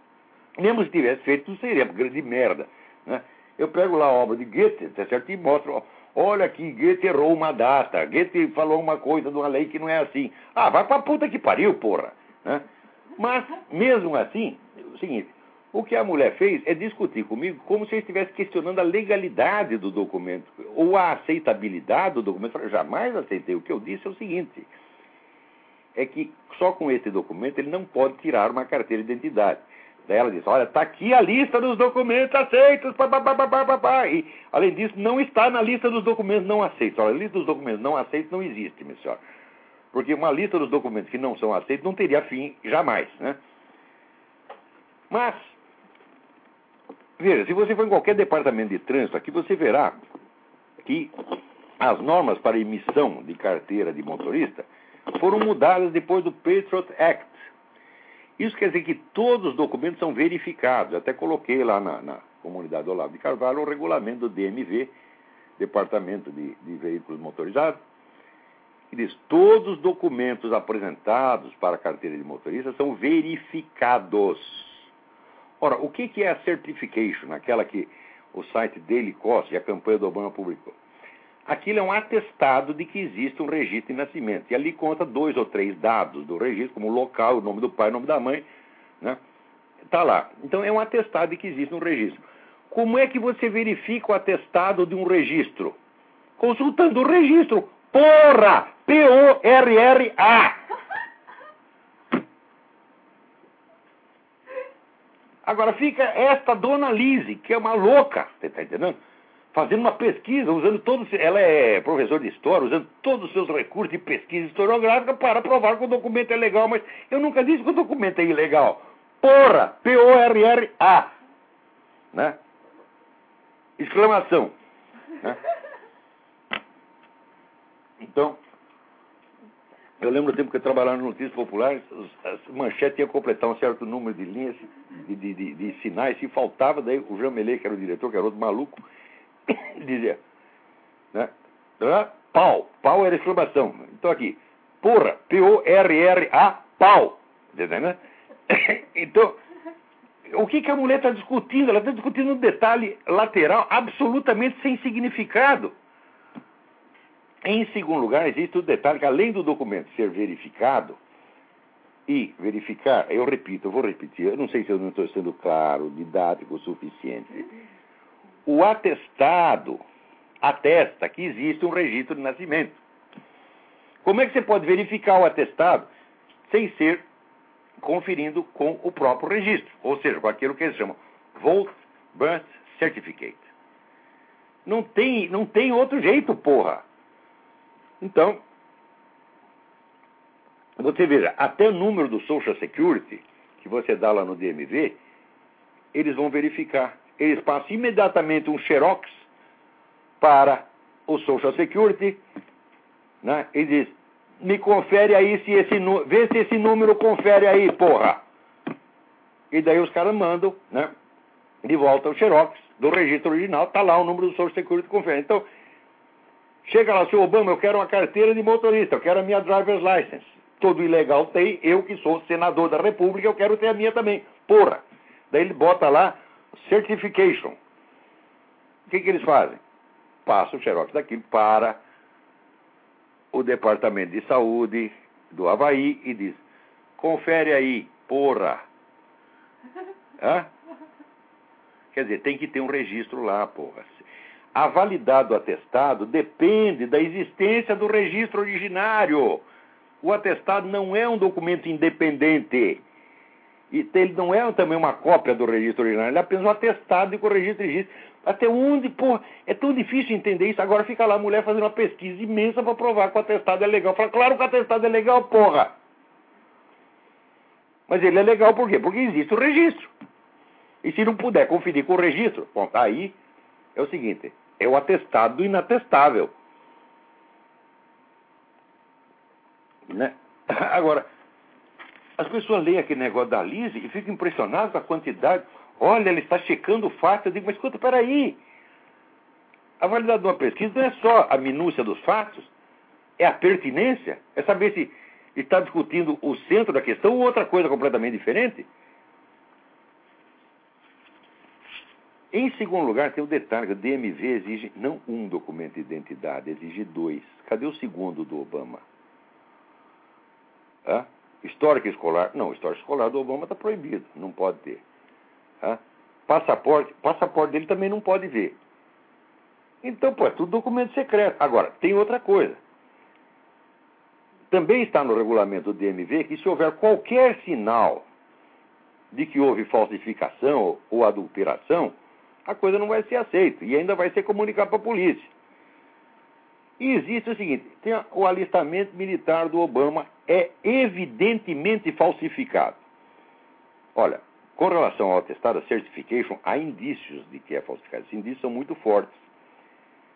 Mesmo se tivesse feito, seria uma grande merda, né? Eu pego lá a obra de Goethe, tá certo? E mostro, olha aqui, Goethe errou uma data, Goethe falou uma coisa de uma lei que não é assim. Ah, vai pra puta que pariu, porra, né? Mas, mesmo assim, é o seguinte, o que a mulher fez é discutir comigo como se eu estivesse questionando a legalidade do documento ou a aceitabilidade do documento. Eu jamais aceitei. O que eu disse é o seguinte: é que só com esse documento ele não pode tirar uma carteira de identidade. Daí ela disse: Olha, está aqui a lista dos documentos aceitos. Pá, pá, pá, e, além disso, não está na lista dos documentos não aceitos. Olha, a lista dos documentos não aceitos não existe, minha senhora. Porque uma lista dos documentos que não são aceitos não teria fim jamais. Né? Mas Veja, se você for em qualquer departamento de trânsito aqui, você verá que as normas para emissão de carteira de motorista foram mudadas depois do Patriot Act. Isso quer dizer que todos os documentos são verificados. Até coloquei lá na, na comunidade Olavo de Carvalho o regulamento do DMV, Departamento de, de Veículos Motorizados, que diz todos os documentos apresentados para a carteira de motorista são verificados. Ora, o que, que é a certification, aquela que o site Daily Cost e a campanha do Obama publicou? Aquilo é um atestado de que existe um registro de nascimento. E ali conta dois ou três dados do registro, como o local, o nome do pai, o nome da mãe. Né? Tá lá. Então é um atestado de que existe um registro. Como é que você verifica o atestado de um registro? Consultando o registro. Porra! P-O-R-R-A! Agora fica esta dona Lise, que é uma louca, você está entendendo? Fazendo uma pesquisa, usando todos. Ela é professor de história, usando todos os seus recursos de pesquisa historiográfica para provar que o documento é legal, mas eu nunca disse que o documento é ilegal. Porra! P-O-R-R-A. Né? Exclamação. Né? Então, eu lembro do tempo que eu trabalhava no Notícias Populares, as manchetes iam completar um certo número de linhas, de, de, de, de sinais, se faltava, daí o Jean Melê, que era o diretor, que era outro maluco, [laughs] dizia, né? Pau, pau era exclamação. Então aqui, porra, P-O-R-R-A, pau. Entendeu, né? [laughs] Então, o que, que a mulher está discutindo? Ela está discutindo um detalhe lateral absolutamente sem significado. Em segundo lugar, existe o detalhe que, além do documento ser verificado, e verificar, eu repito, eu vou repetir, eu não sei se eu não estou sendo claro, didático o suficiente. O atestado atesta que existe um registro de nascimento. Como é que você pode verificar o atestado sem ser conferindo com o próprio registro, ou seja, com aquilo que eles chamam Vote Birth Certificate. Não tem, não tem outro jeito, porra. Então, você veja, até o número do Social Security, que você dá lá no DMV, eles vão verificar. Eles passam imediatamente um xerox para o Social Security, né? e diz, me confere aí se esse vê se esse número confere aí, porra. E daí os caras mandam, né? De volta o xerox do registro original, tá lá o número do Social Security confere. Então, chega lá, senhor Obama, eu quero uma carteira de motorista, eu quero a minha driver's license. Todo ilegal tem, eu que sou senador da República, eu quero ter a minha também. Porra. Daí ele bota lá certification. O que, que eles fazem? Passa o xerox daquilo para o Departamento de Saúde do Havaí e diz: confere aí, porra. [laughs] Hã? Quer dizer, tem que ter um registro lá, porra. A validade do atestado depende da existência do registro originário. O atestado não é um documento independente. E ele não é também uma cópia do registro originário, ele é apenas um atestado de que o registro existe. Até onde, pô, é tão difícil entender isso. Agora fica lá a mulher fazendo uma pesquisa imensa para provar que o atestado é legal. Fala, claro que o atestado é legal, porra. Mas ele é legal por quê? Porque existe o registro. E se não puder conferir com o registro, bom, aí é o seguinte: é o atestado do inatestável. Né? [laughs] Agora, as pessoas leem aquele negócio da Lise e ficam impressionadas com a quantidade. Olha, ele está checando o fato. Eu digo, mas escuta, peraí. A validade de uma pesquisa não é só a minúcia dos fatos, é a pertinência, é saber se está discutindo o centro da questão ou outra coisa completamente diferente. Em segundo lugar, tem o detalhe que o DMV exige não um documento de identidade, exige dois. Cadê o segundo do Obama? Hã? Histórico escolar? Não, histórico escolar do Obama está proibido, não pode ter. Passaporte, passaporte dele também não pode ver. Então, pô, é tudo documento secreto. Agora, tem outra coisa. Também está no regulamento do DMV que se houver qualquer sinal de que houve falsificação ou adulteração, a coisa não vai ser aceita e ainda vai ser comunicado para a polícia. E existe o seguinte: tem o alistamento militar do Obama é evidentemente falsificado. Olha, com relação ao atestado certification, há indícios de que é falsificado. Esses indícios são muito fortes.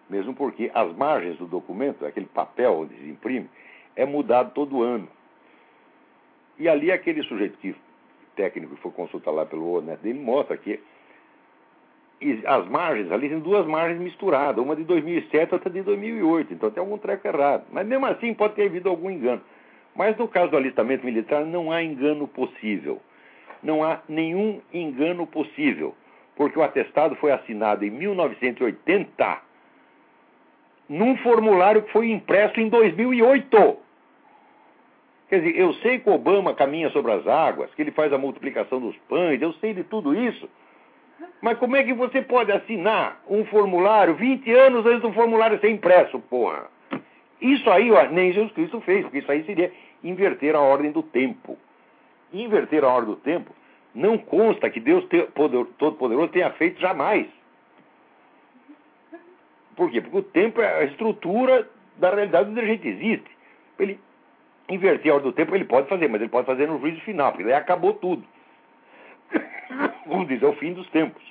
Mesmo porque as margens do documento, aquele papel onde se imprime, é mudado todo ano. E ali aquele sujeito que técnico foi consultar lá pelo ONET dele mostra que as margens, ali tem duas margens misturadas, uma de 2007 e outra de 2008, então tem algum treco errado. Mas mesmo assim pode ter havido algum engano. Mas no caso do alistamento militar não há engano possível não há nenhum engano possível, porque o atestado foi assinado em 1980 num formulário que foi impresso em 2008. Quer dizer, eu sei que Obama caminha sobre as águas, que ele faz a multiplicação dos pães, eu sei de tudo isso. Mas como é que você pode assinar um formulário 20 anos antes do formulário ser impresso, porra? Isso aí, ó, nem Jesus Cristo fez, porque isso aí seria inverter a ordem do tempo inverter a ordem do tempo, não consta que Deus Todo-Poderoso tenha feito jamais. Por quê? Porque o tempo é a estrutura da realidade onde a gente existe. Ele inverter a ordem do tempo, ele pode fazer, mas ele pode fazer no juízo final, porque daí acabou tudo. [coughs] Como diz, é o fim dos tempos.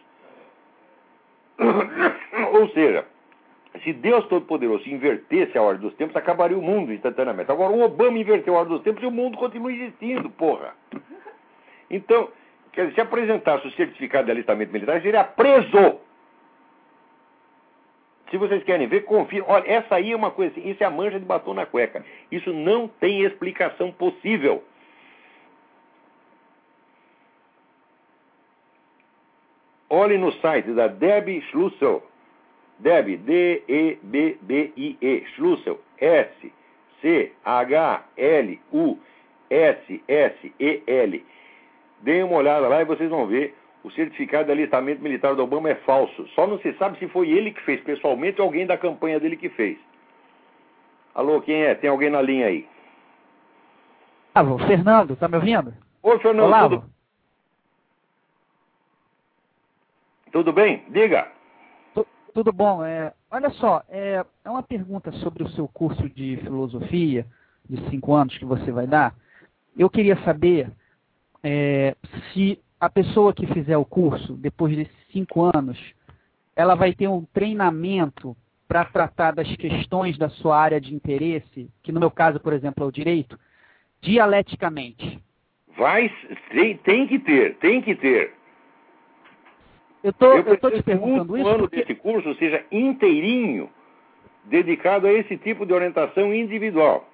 [coughs] Ou seja, se Deus Todo-Poderoso invertesse a ordem dos tempos, acabaria o mundo instantaneamente. Agora, o Obama inverteu a ordem dos tempos e o mundo continua existindo, porra. Então, quer dizer, se apresentasse o certificado de alistamento militar, seria preso. Se vocês querem ver, confiram. Olha, essa aí é uma coisa assim, isso é a mancha de batom na cueca. Isso não tem explicação possível. Olhe no site da Debbie Schlussel Deb, D-E-B-B-I-E, Schlussel, S-C-H-L-U-S-S-E-L. Deem uma olhada lá e vocês vão ver. O certificado de alistamento militar do Obama é falso. Só não se sabe se foi ele que fez pessoalmente ou alguém da campanha dele que fez. Alô, quem é? Tem alguém na linha aí? Olavo, Fernando, tá me ouvindo? Oi, Fernando. Olavo. Tudo... tudo bem? Diga. Tu- tudo bom. É, olha só, é, é uma pergunta sobre o seu curso de filosofia de cinco anos que você vai dar. Eu queria saber é, se a pessoa que fizer o curso, depois desses cinco anos, ela vai ter um treinamento para tratar das questões da sua área de interesse, que no meu caso, por exemplo, é o direito, dialeticamente. Vai, tem, tem que ter, tem que ter. Eu tô, Eu preciso te perguntando último isso ano porque... desse curso seja inteirinho dedicado a esse tipo de orientação individual.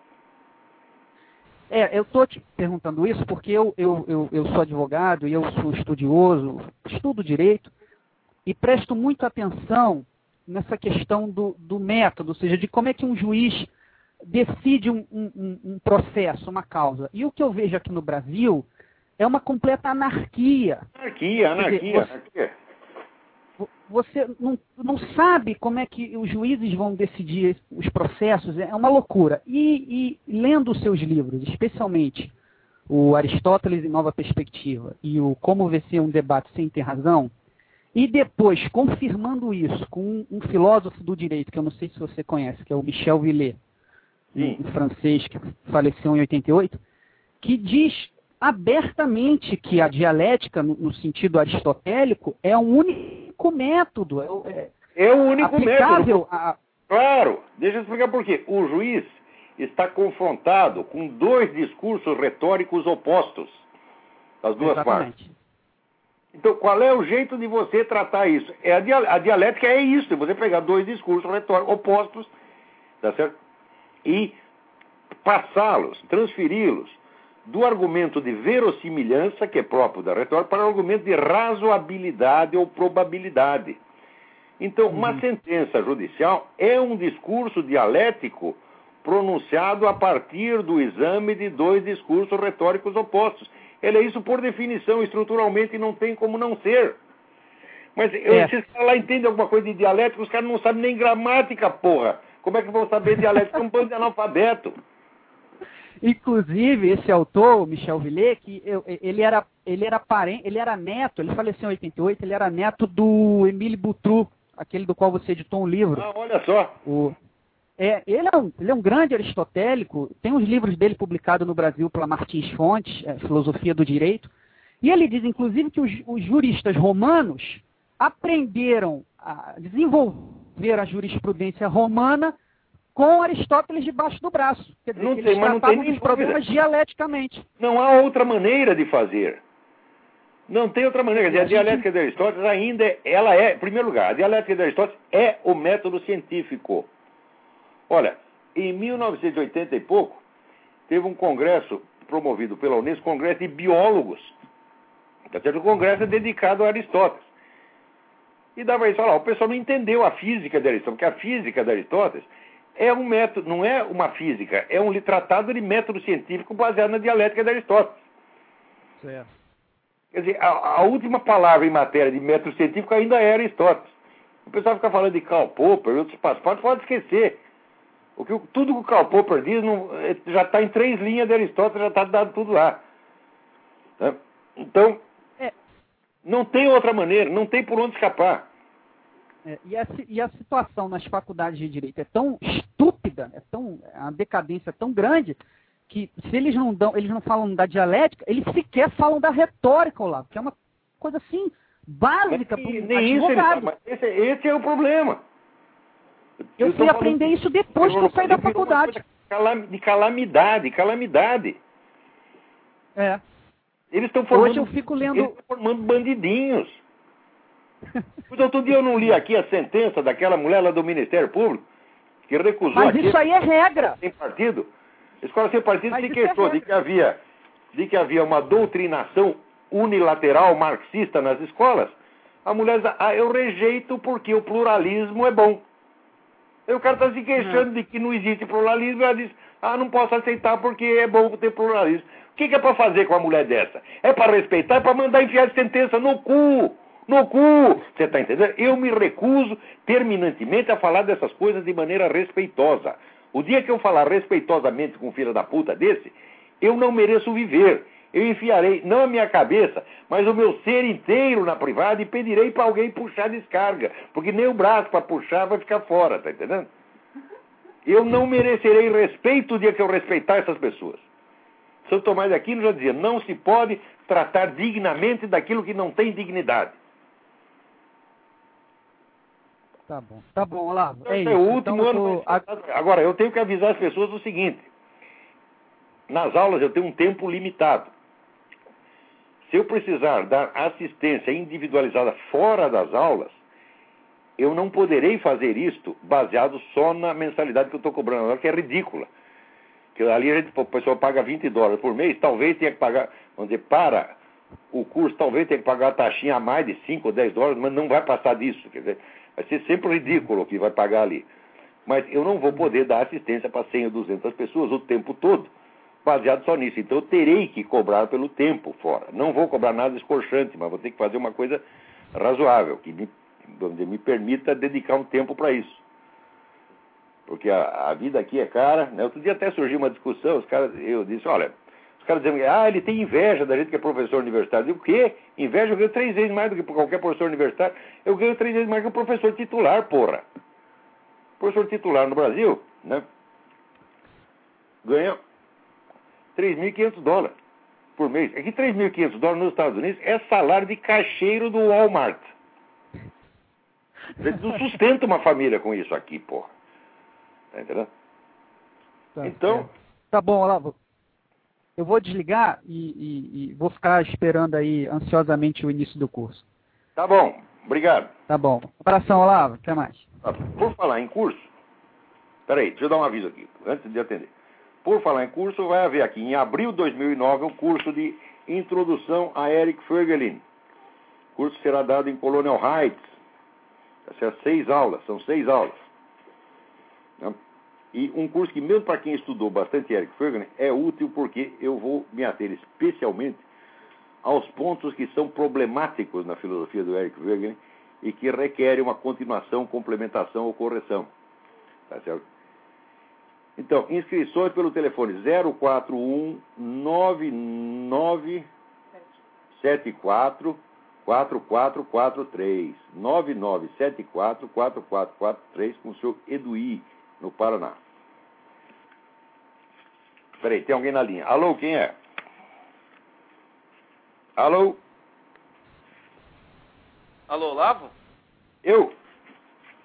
É, eu estou te perguntando isso porque eu, eu, eu, eu sou advogado e eu sou estudioso, estudo direito e presto muito atenção nessa questão do, do método, ou seja, de como é que um juiz decide um, um- um- um processo, uma causa. E o que eu vejo aqui no Brasil é uma completa anarquia. Anarquia, Quer dizer, anarquia, você- não, não sabe como é que os juízes vão decidir os processos, é uma loucura. E, e lendo os seus livros, especialmente o Aristóteles em Nova Perspectiva e o Como Vencer um Debate Sem Ter Razão, e depois confirmando isso com um, um filósofo do direito, que eu não sei se você conhece, que é o Michel Villet, um francês que faleceu em 88, que diz abertamente que a dialética, no, no sentido aristotélico, é um único método, é, o- é É o único método. a, Claro, deixa eu explicar por quê. O juiz está confrontado com dois discursos retóricos opostos das duas partes. Exatamente. Então, qual é o jeito de você tratar isso? É a, dia- a dialética é isso, é você pegar dois discursos retóricos opostos, tá certo? E passá-los, transferi-los do argumento de verossimilhança, que é próprio da retórica, para o argumento de razoabilidade ou probabilidade. Então, uma sentença judicial é um discurso dialético pronunciado a partir do exame de dois discursos retóricos opostos. Ele é isso por definição, estruturalmente não tem como não ser. Mas É. se os caras lá entendem alguma coisa de dialética, os caras não sabem nem gramática, porra. Como é que vão saber dialética? É um bando de analfabeto. Inclusive, esse autor, Michel Villet, que eu- ele era, ele era parente, ele era neto, ele faleceu em 88, ele era neto do Emile Boutru, aquele do qual você editou um livro. Ah, olha só. O- é, ele, é um, ele é um grande aristotélico, tem os livros dele publicados no Brasil pela Martins Fontes, é, Filosofia do Direito, e ele diz, inclusive, que os, os juristas romanos aprenderam a desenvolver a jurisprudência romana com Aristóteles debaixo do braço. Quer dizer, Não eles mas não tem nem problemas dialeticamente. Não há outra maneira de fazer. Não tem outra maneira. Quer dizer, a dialética de Aristóteles ainda é, ela é, em primeiro lugar, a dialética de Aristóteles é o método científico. Olha, em 1980 e pouco, teve um congresso promovido pela Unesco, congresso de biólogos. Tá certo? O congresso é dedicado a Aristóteles. E dava isso, olha lá, o pessoal não entendeu a física de Aristóteles, porque a física de Aristóteles é um método, não é uma física, é um tratado de método científico baseado na dialética de Aristóteles. Quer dizer, a, a última palavra em matéria de método científico ainda é Aristóteles. O pessoal fica falando de Karl Popper e outros passaportes, pode esquecer. O que, tudo que o Karl Popper diz não- é- já está em três linhas de Aristóteles, já está dado tudo lá. Né? Então, É. não tem outra maneira, não tem por onde escapar. É, e, a, e a situação nas faculdades de direito é tão estúpida, é tão é uma decadência tão grande que se eles não dão, eles não falam da dialética, eles sequer falam da retórica lá, que é uma coisa assim básica para Nem- um advogado. esse, esse é o problema. Eu tô fui aprender isso depois que eu saí da faculdade. De calamidade, calamidade. É. Eles estão formando, Hoje eu fico lendo- formando bandidinhos. Pois outro dia eu não li aqui a sentença daquela mulher lá do Ministério Público que recusou Mas isso aí é regra. sem partido. A escola sem partido Mas se é queixou de regra. que havia de que havia uma doutrinação unilateral marxista nas escolas. A mulher diz, ah, eu rejeito porque o pluralismo é bom. Aí o cara está se queixando de que não existe pluralismo e ela diz, ah, não posso aceitar porque é bom ter pluralismo. O que, que é para fazer com uma mulher dessa? É para respeitar, é para mandar enfiar de sentença no cu. No cu! Você está entendendo? Eu me recuso terminantemente a falar dessas coisas de maneira respeitosa. O dia que eu falar respeitosamente com um filho da puta desse, eu não mereço viver. Eu enfiarei, não a minha cabeça, mas o meu ser inteiro na privada e pedirei para alguém puxar a descarga. Porque nem o braço para puxar vai ficar fora, tá entendendo? Eu não merecerei respeito o dia que eu respeitar essas pessoas. São Tomás de Aquino já dizia: não se pode tratar dignamente daquilo que não tem dignidade. Tá bom, tá bom, Olavo. Então, é esse isso. é o último então, ano. Tô... Agora, eu tenho que avisar as pessoas o seguinte: nas aulas eu tenho um tempo limitado. Se eu precisar dar assistência individualizada fora das aulas, eu não poderei fazer isto baseado só na mensalidade que eu estou cobrando agora, que é ridícula. Que ali a gente, o pessoal paga 20 dólares por mês, talvez tenha que pagar, vamos dizer, para o curso, talvez tenha que pagar a taxinha a mais de 5 ou 10 dólares, mas não vai passar disso. Quer dizer, vai ser sempre ridículo o que vai pagar ali. Mas eu não vou poder dar assistência para 100 ou 200 pessoas o tempo todo baseado só nisso. Então eu terei que cobrar pelo tempo fora. Não vou cobrar nada escorchante, mas vou ter que fazer uma coisa razoável, que me, me permita dedicar um tempo para isso. Porque a, a, vida aqui é cara. Né? Outro dia até surgiu uma discussão, os caras, eu disse, olha, os caras dizendo, ah, ele tem inveja da gente que é professor universitário. Eu digo, o quê? Inveja? Eu ganho três vezes mais do que qualquer professor universitário. Eu ganho três vezes mais que o professor titular, porra. O professor titular no Brasil, né? Ganha 3.500 dólares por mês. É que 3.500 dólares nos Estados Unidos é salário de caixeiro do Walmart. Você não sustenta uma família com isso aqui, porra. Tá entendendo? Tá, então. É. Tá bom, Olavo. Eu vou desligar e, e, e, vou ficar esperando aí ansiosamente o início do curso. Tá bom, obrigado. Tá bom. Abração, Olavo. Até mais. Por falar em curso. Peraí, deixa eu dar um aviso aqui, antes de atender. Por falar em curso, vai haver aqui em abril de 2009 um curso de Introdução a Eric Fergelin. O curso será dado em Colonial Heights. Ser seis aulas, são seis aulas. E um curso que, mesmo para quem estudou bastante Eric Fergelin, é útil porque eu vou me ater especialmente aos pontos que são problemáticos na filosofia do Eric Fergelin e que requerem uma continuação, complementação ou correção. Tá certo? Então, inscrições pelo telefone 041 9974 4443 9974 4443 com o seu Eduí, no Paraná. Peraí, tem alguém na linha. Alô, quem é? Alô? Alô, Olavo? Eu?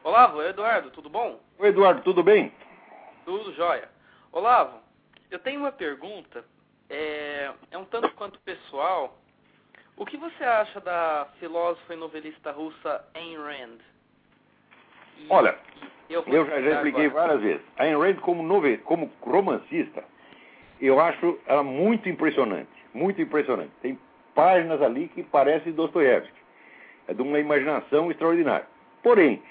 Olavo, é Eduardo, tudo bom? Oi, Eduardo, tudo bem? Tudo jóia. Olavo, eu tenho uma pergunta, é, é um tanto quanto pessoal. O que você acha da filósofa e novelista russa Ayn Rand? E, Olha, eu, eu já, já expliquei agora. várias vezes. A Ayn Rand, como, novel, como romancista, eu acho ela muito impressionante. Muito impressionante. Tem páginas ali que parecem Dostoiévski. É de uma imaginação extraordinária. Porém,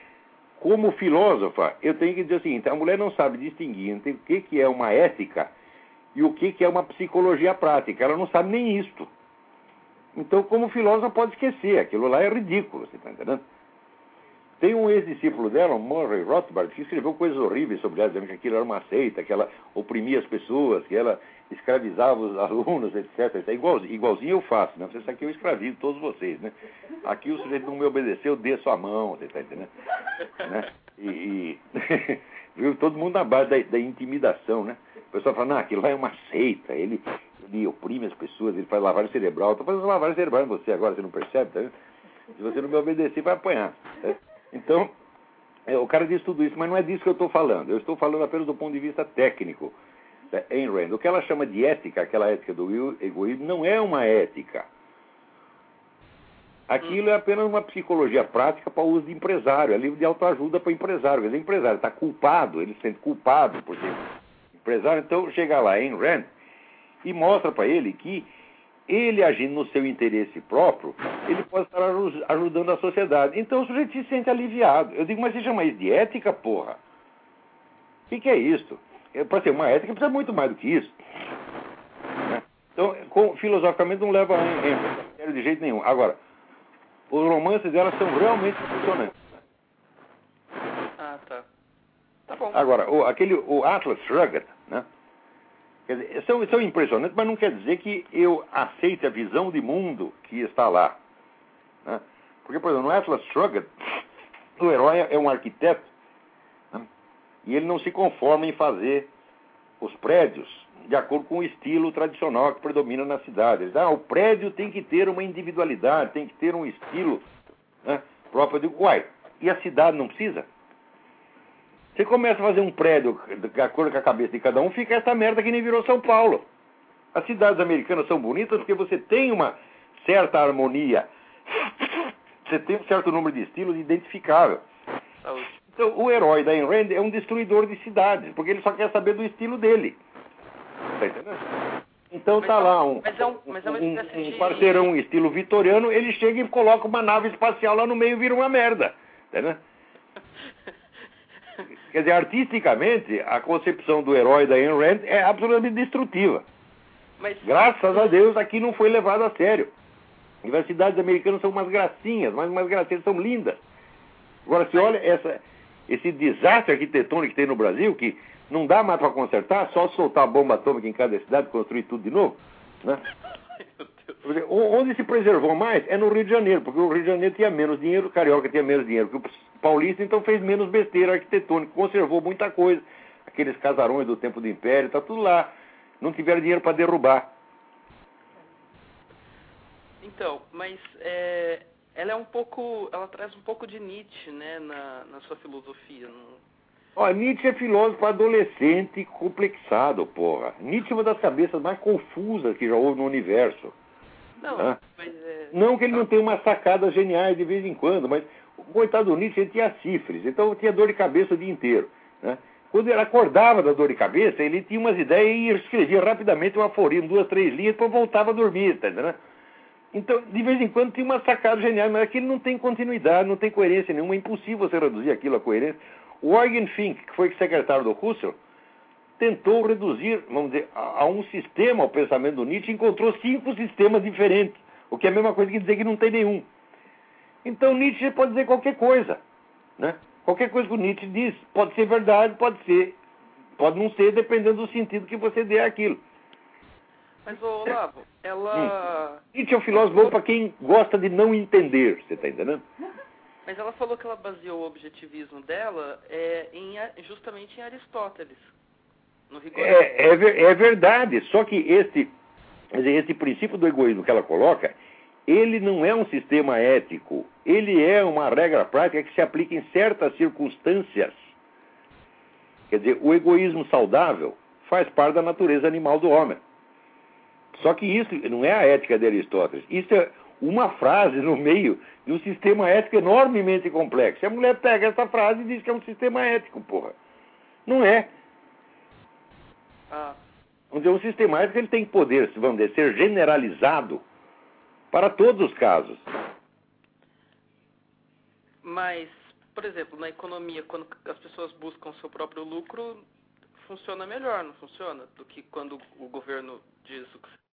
como filósofa, eu tenho que dizer o seguinte: a mulher não sabe distinguir entre o que, que é uma ética e o que, que é uma psicologia prática. Ela não sabe nem isto. Então, como filósofa, pode esquecer. Aquilo lá é ridículo, você está entendendo? Tem um ex-discípulo dela, Murray Rothbard, que escreveu coisas horríveis sobre ela, dizendo que aquilo era uma seita, que ela oprimia as pessoas, que ela escravizava os alunos, etc. É igual, igualzinho eu faço, né? Você sabe que eu escravizo todos vocês, né? Aqui o sujeito não me obedeceu, dê sua mão, você está entendendo? Né? E, e [laughs] viu todo mundo na base da, da, intimidação, né? O pessoal fala, não, aquilo lá é uma seita, ele, ele oprime as pessoas, ele faz lavagem cerebral. Estou fazendo lavagem cerebral em você agora, você não percebe, tá vendo? Se você não me obedecer, vai apanhar. Tá? Então, é, o cara diz tudo isso, mas não é disso que eu estou falando. Eu estou falando apenas do ponto de vista técnico. Ayn Rand. O que ela chama de ética, aquela ética do egoísmo, não é uma ética. Aquilo é apenas uma psicologia prática para o uso de empresário, é livro de autoajuda para empresário. Quer dizer, empresário está culpado, ele se sente culpado por ser empresário, então chega lá Ayn Rand e mostra para ele que ele agindo no seu interesse próprio, ele pode estar ajudando a sociedade. Então o sujeito se sente aliviado. Eu digo, mas você chama isso de ética, porra? O que, que, é isso? É, para ser uma ética precisa muito mais do que isso. Né? Então, com, filosoficamente não leva a ênfase de jeito nenhum. Agora, os romances dela são realmente impressionantes. Ah, tá. Tá Tá bom. Agora, o, aquele, o Atlas Shrugged, né? Quer dizer, são, são impressionantes, mas não quer dizer que eu aceite a visão de mundo que está lá. Né? Porque, por exemplo, no Atlas Shrugged, o herói é um arquiteto né? e ele não se conforma em fazer os prédios de acordo com o estilo tradicional que predomina na cidade. Ele diz, ah, o prédio tem que ter uma individualidade, tem que ter um estilo né, próprio. de uai, e a cidade não precisa? Você começa a fazer um prédio de acordo com a cabeça de cada um, fica essa merda que nem virou São Paulo. As cidades americanas são bonitas porque você tem uma certa harmonia. Você tem um certo número de estilos identificável. Saúde. Então, o herói da Ayn Rand é um destruidor de cidades, porque ele só quer saber do estilo dele. Tá entendendo? Então Mas tá é- lá um, é um- é um- de- parceirão estilo vitoriano, ele chega e coloca uma nave espacial lá no meio e vira uma merda. Entendeu? Quer dizer, artisticamente, a concepção do herói da Ayn Rand é absolutamente destrutiva. Mas, Graças a Deus, aqui não foi levado a sério. Cidades americanas são umas gracinhas, mas umas gracinhas são lindas. Agora, se olha essa, esse desastre arquitetônico que tem no Brasil, que não dá mais para consertar, só soltar bomba atômica em cada cidade e construir tudo de novo. Né? [laughs] Onde se preservou mais é no Rio de Janeiro, porque o Rio de Janeiro tinha menos dinheiro, o Carioca tinha menos dinheiro que o Paulista, então fez menos besteira arquitetônica, conservou muita coisa. Aqueles casarões do tempo do Império, tá tudo lá. Não tiveram dinheiro para derrubar. Então, mas é, ela é um pouco, ela traz um pouco de Nietzsche, né, na, na sua filosofia. Não... Ó, Nietzsche é filósofo adolescente complexado, porra. Nietzsche é uma das cabeças mais confusas que já houve no universo. Não, mas é, Não que ele não tenha umas sacadas geniais de vez em quando, mas coitado do Nietzsche ele tinha sífilis, então tinha dor de cabeça o dia inteiro. Né? Quando ele acordava da dor de cabeça, ele tinha umas ideias e escrevia rapidamente um aforismo, duas, três linhas, depois voltava a dormir, tá entendendo? Então, de vez em quando tinha uma sacada genial, mas aquilo não tem continuidade, não tem coerência nenhuma, é impossível você reduzir aquilo a coerência. O Eugen Fink, que foi secretário do Husserl, tentou reduzir, vamos dizer, a, a um sistema o pensamento do Nietzsche, encontrou cinco sistemas diferentes, o que é a mesma coisa que dizer que não tem nenhum. Então Nietzsche pode dizer qualquer coisa, né? Qualquer coisa que o Nietzsche diz pode ser verdade, pode ser, pode não ser, dependendo do sentido que você dê àquilo. mas ô, Olavo, ela, Nietzsche é um filósofo bom para quem gosta de não entender, você está entendendo? mas ela falou que ela baseou o objetivismo dela é, em, justamente em Aristóteles, no. É, é, ver- é verdade, só que esse, esse princípio do egoísmo que ela coloca, ele não é um sistema ético, ele é uma regra prática que se aplica em certas circunstâncias. Quer dizer, o egoísmo saudável faz parte da natureza animal do homem. Só que isso não é a ética de Aristóteles, isso é uma frase no meio de um sistema ético enormemente complexo. E a mulher pega essa frase e diz que é um sistema ético, porra. Não é. Ah, dizer, um sistema ético ele tem que poder, vamos dizer, ser generalizado para todos os casos. Mas, por exemplo, na economia, quando as pessoas buscam seu próprio lucro, funciona melhor, não funciona? Do que quando o governo diz o que